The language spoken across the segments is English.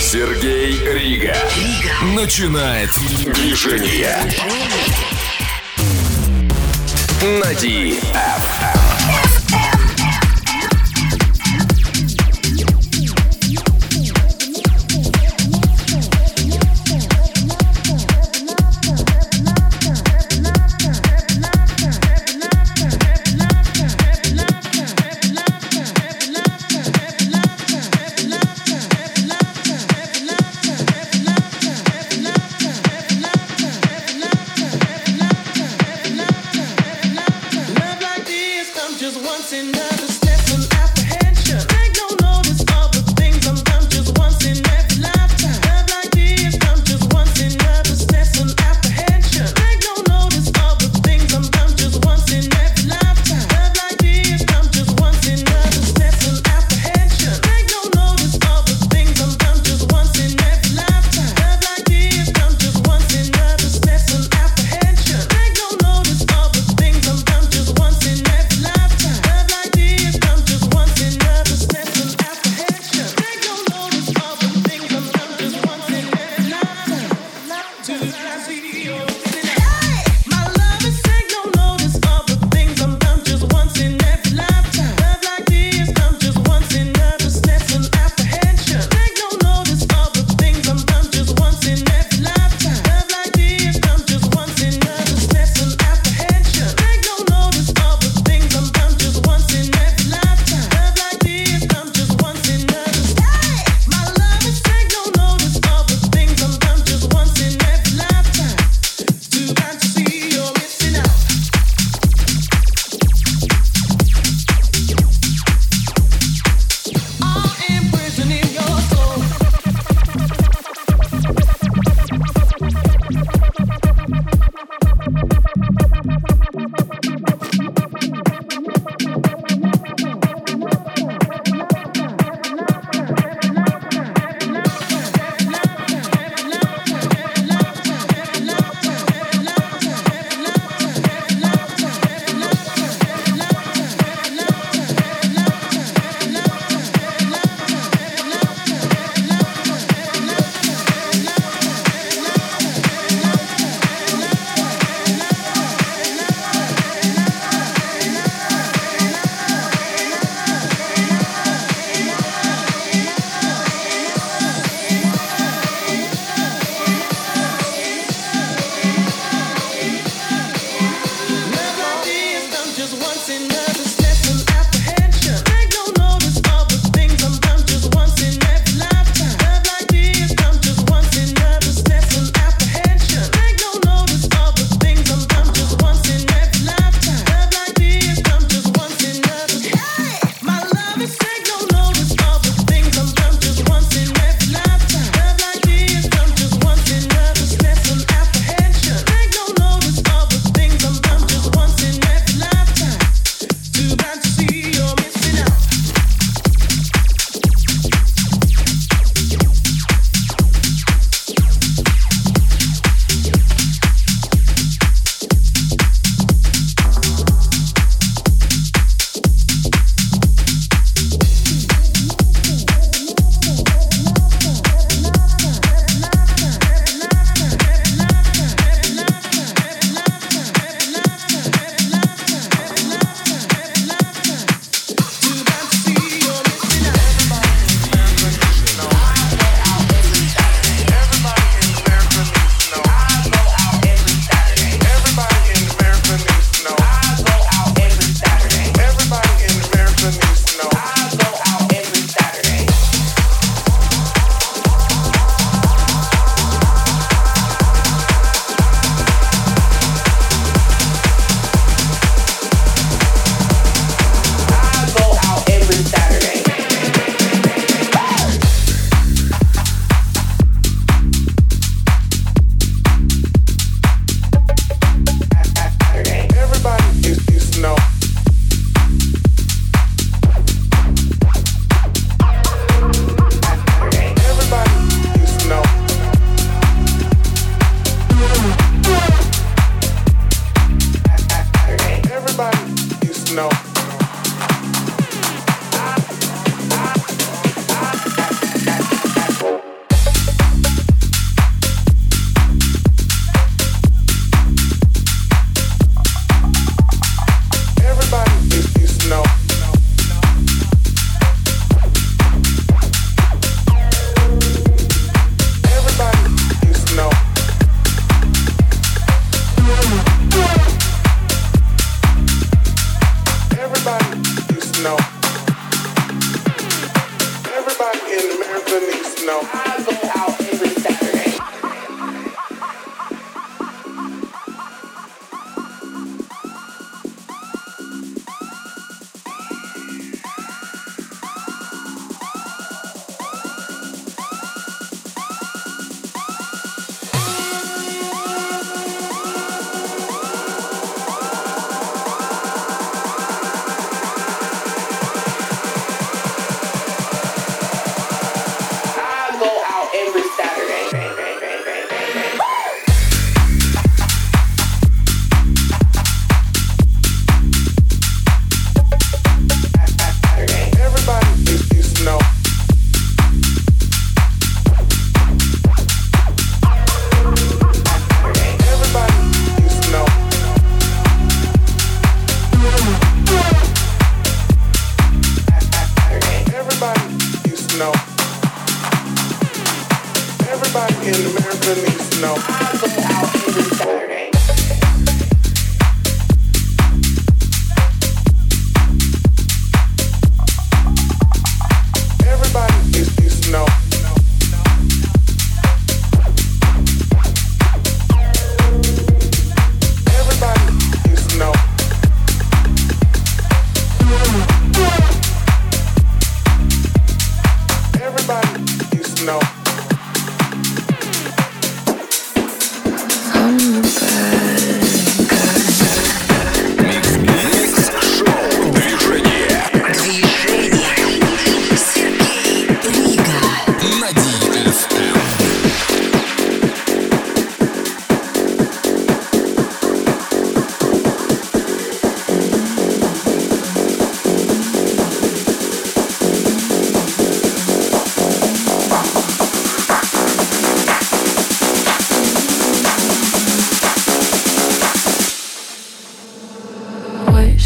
Сергей Рига. Начинает движение. На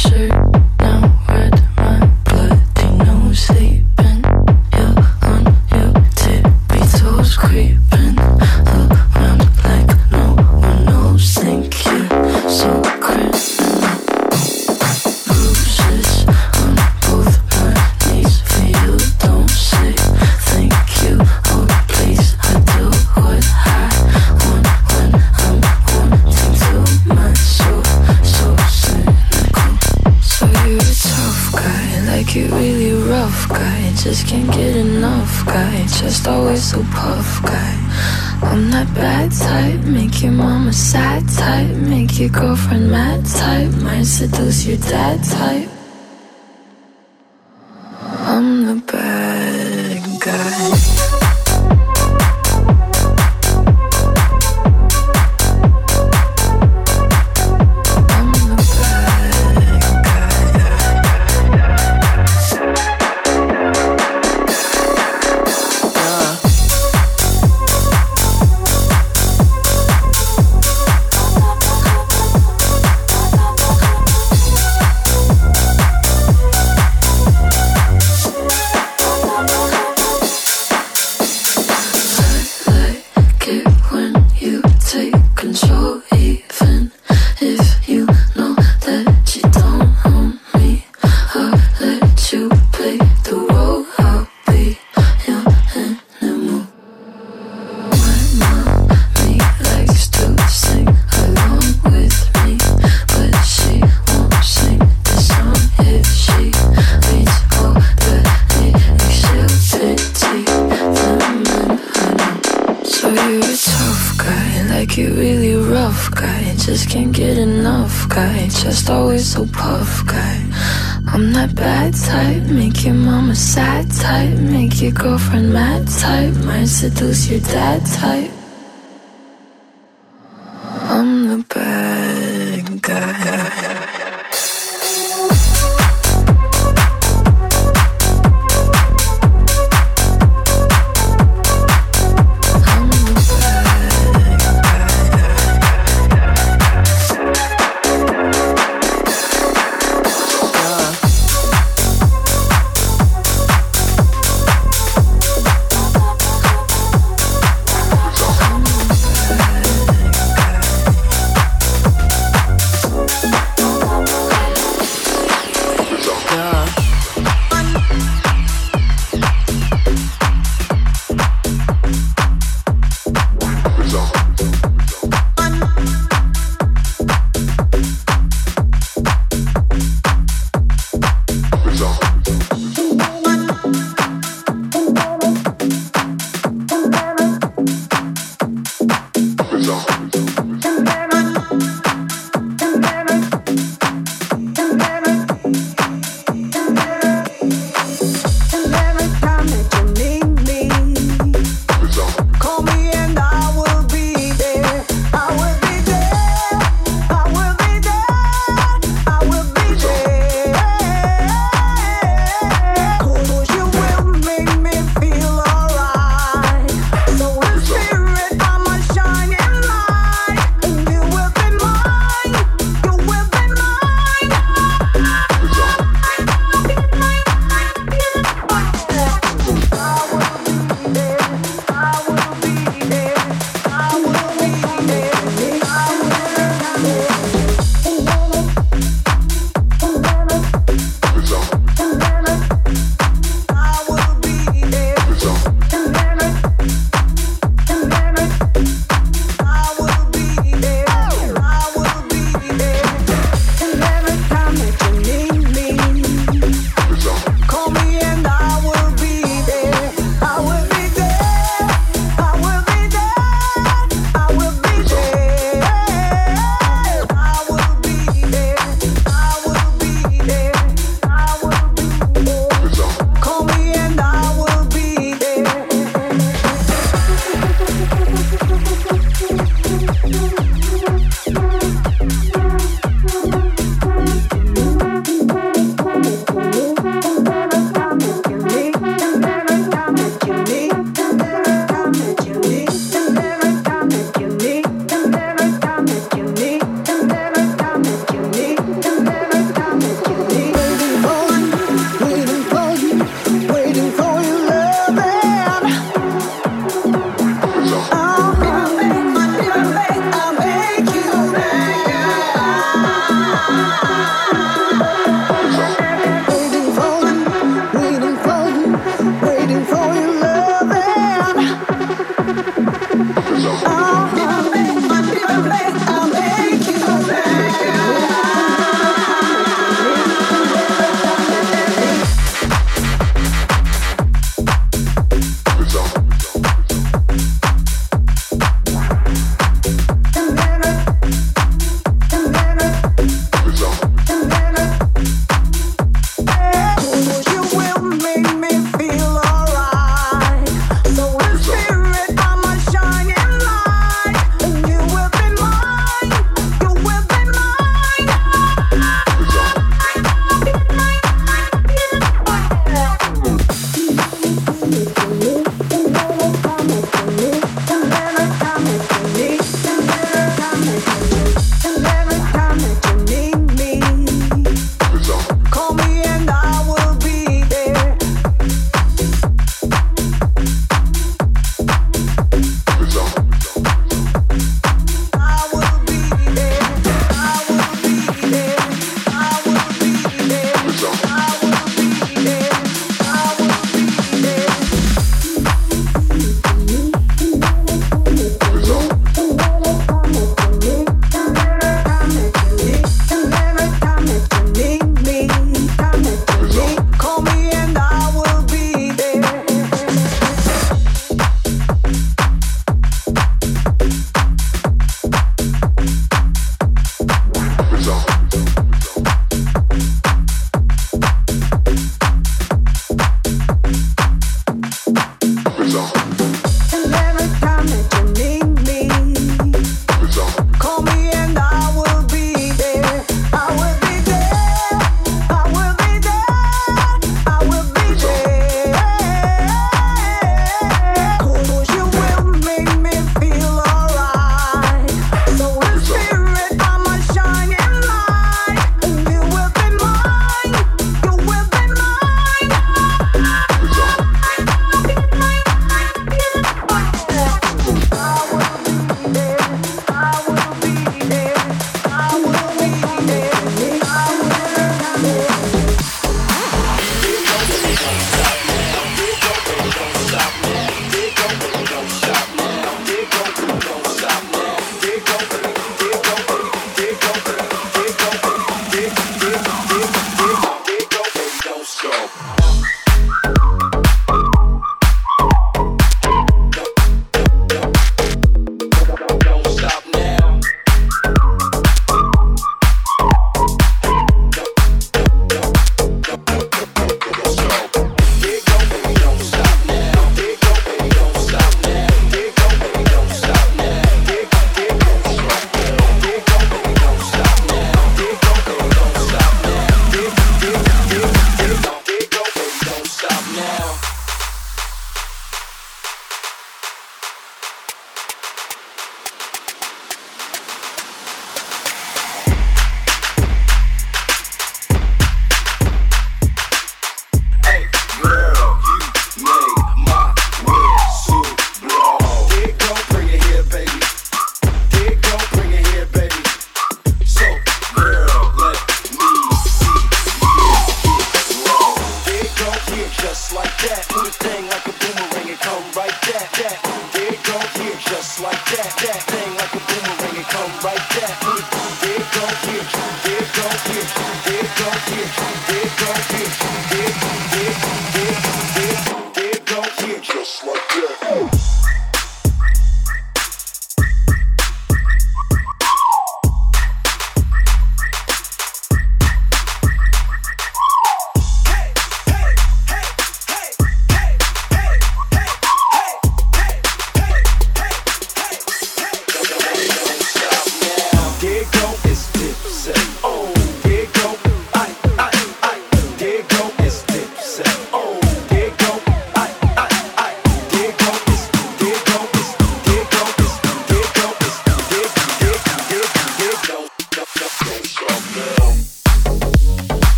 shirt. Seduce your dad type.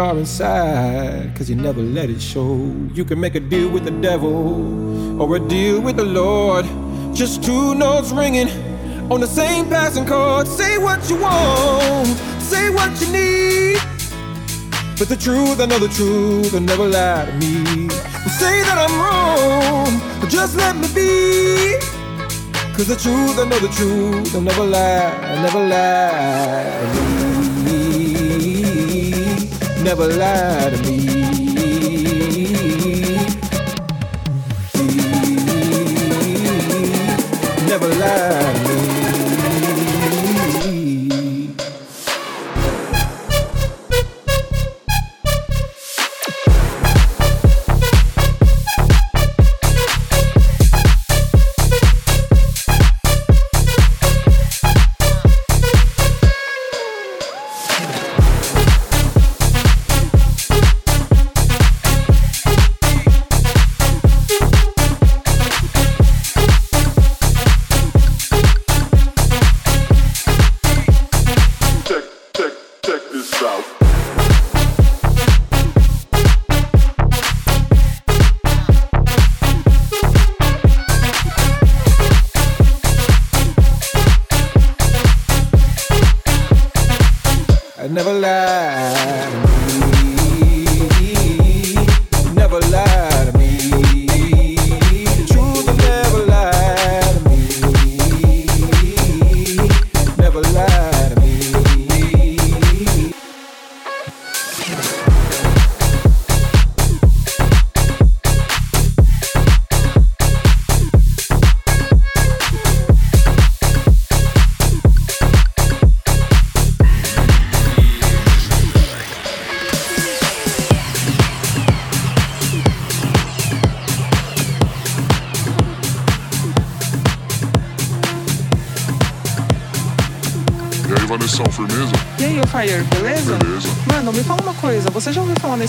Are inside, cause you never let it show. You can make a deal with the devil or a deal with the Lord. Just two notes ringing on the same passing chord. Say what you want, say what you need. But the truth, I know the truth, will never lie to me. Say that I'm wrong, but just let me be. Cause the truth, I know the truth, will never lie, never lie never lie to me.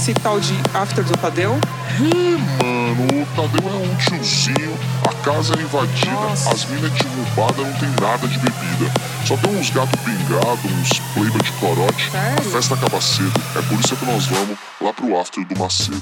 esse tal de after do Tadeu? Ih, mano, o Tadeu é um tiozinho, a casa é invadida, Nossa. as minas derrubadas, não tem nada de bebida. Só tem uns gatos pingados, uns pleiba de corote. Sério? A festa acaba cedo, é por isso que nós vamos lá pro after do Macedo.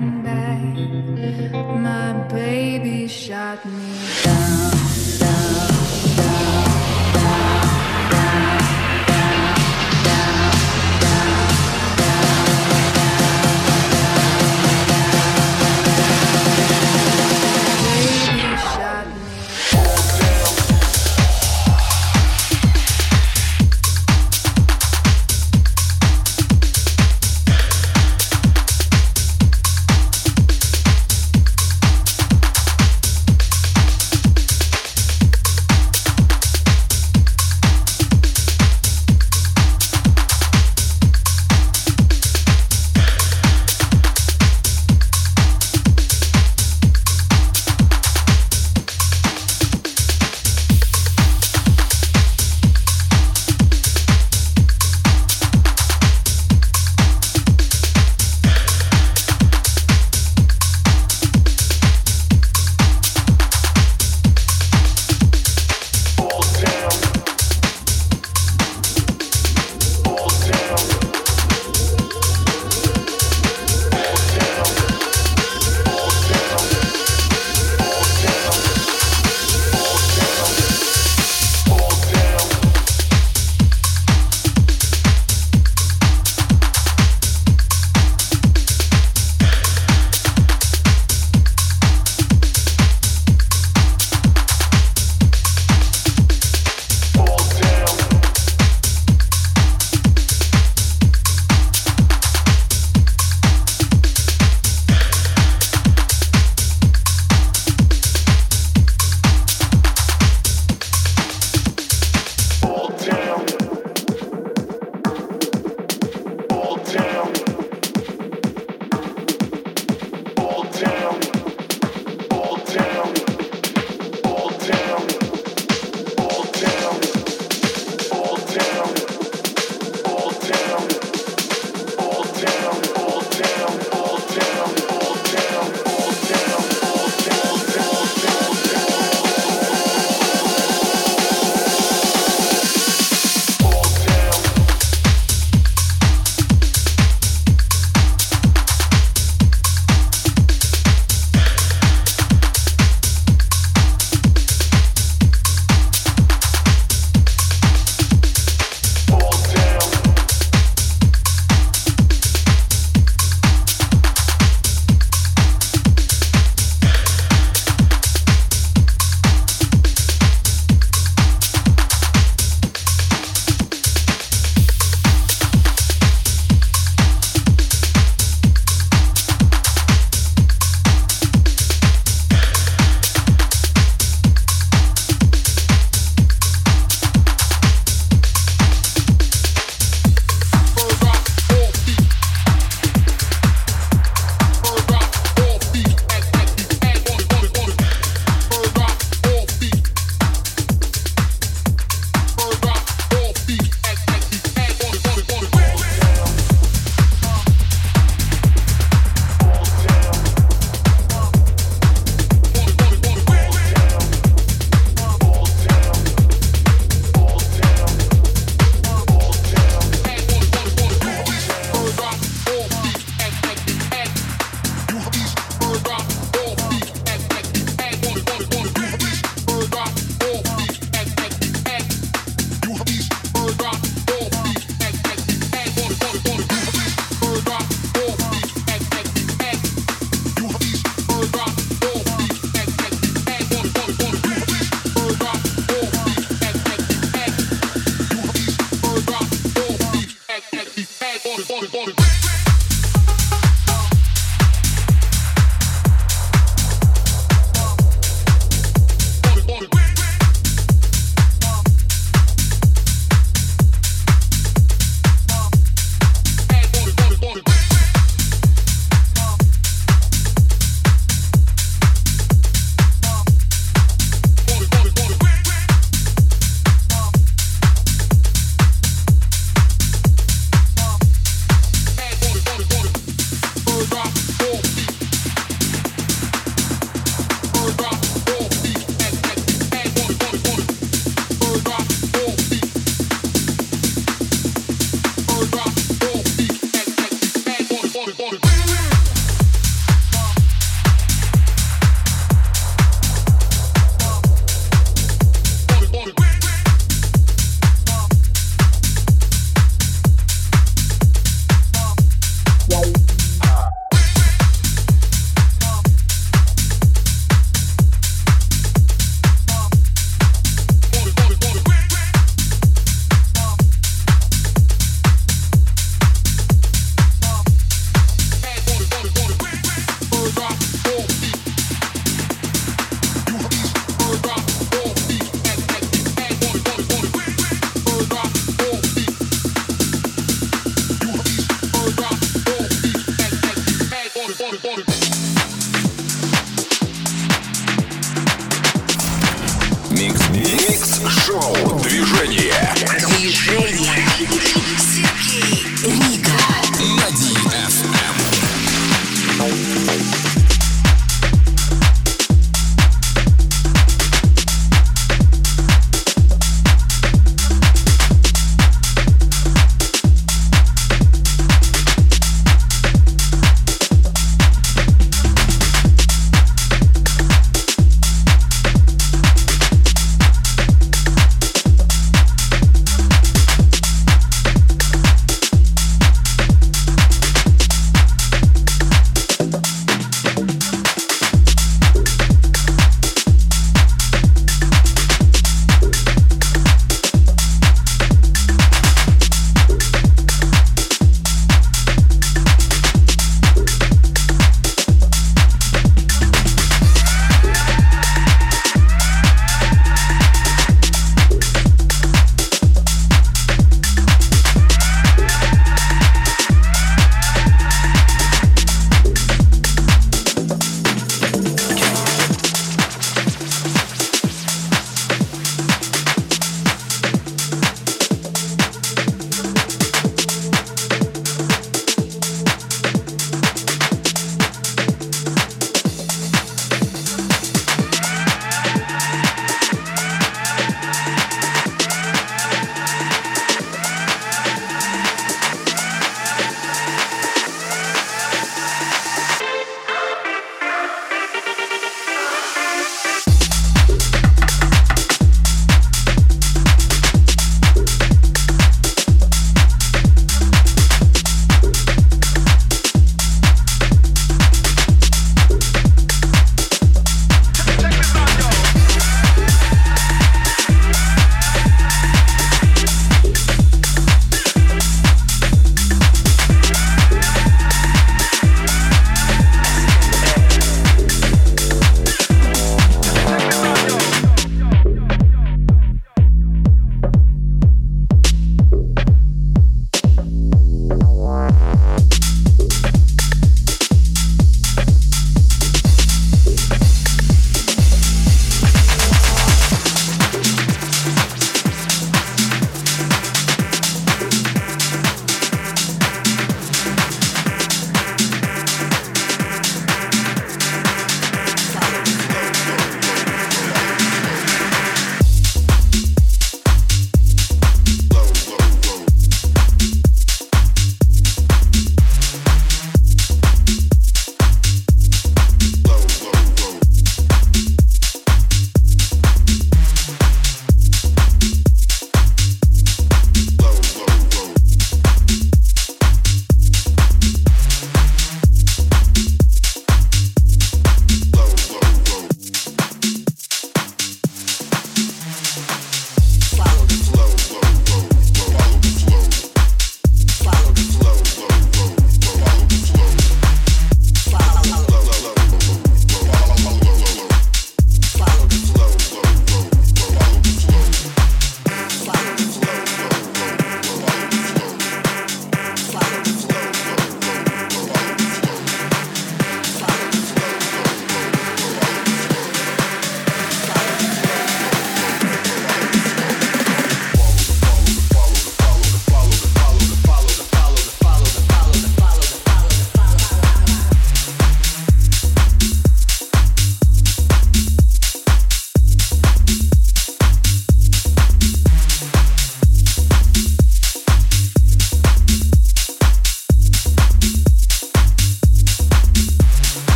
My baby shot me down.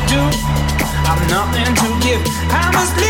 to do. I'm nothing to give. I must leave.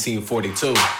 1942.